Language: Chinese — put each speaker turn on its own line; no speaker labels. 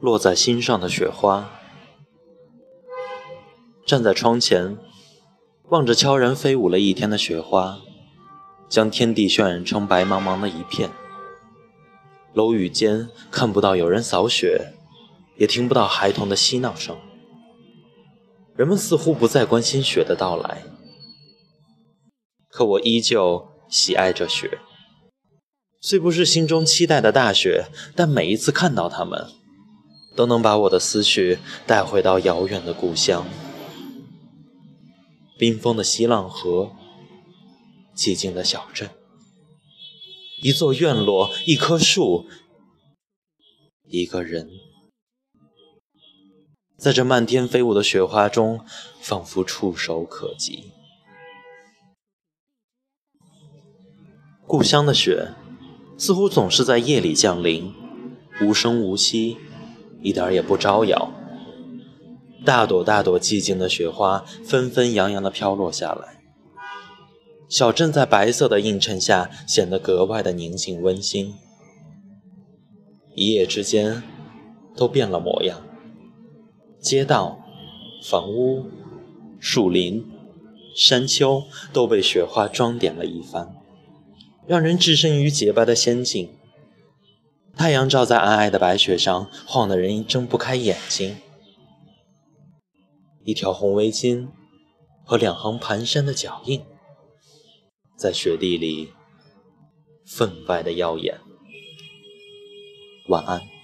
落在心上的雪花。站在窗前，望着悄然飞舞了一天的雪花，将天地渲染成白茫茫的一片。楼宇间看不到有人扫雪，也听不到孩童的嬉闹声。人们似乎不再关心雪的到来，可我依旧喜爱着雪。虽不是心中期待的大雪，但每一次看到它们，都能把我的思绪带回到遥远的故乡。冰封的西浪河，寂静的小镇，一座院落，一棵树，一个人，在这漫天飞舞的雪花中，仿佛触手可及。故乡的雪，似乎总是在夜里降临，无声无息，一点也不招摇。大朵大朵寂静的雪花纷纷扬扬地飘落下来，小镇在白色的映衬下显得格外的宁静温馨。一夜之间，都变了模样，街道、房屋、树林、山丘都被雪花装点了一番，让人置身于洁白的仙境。太阳照在皑皑的白雪上，晃得人睁不开眼睛。一条红围巾和两行蹒跚的脚印，在雪地里分外的耀眼。晚安。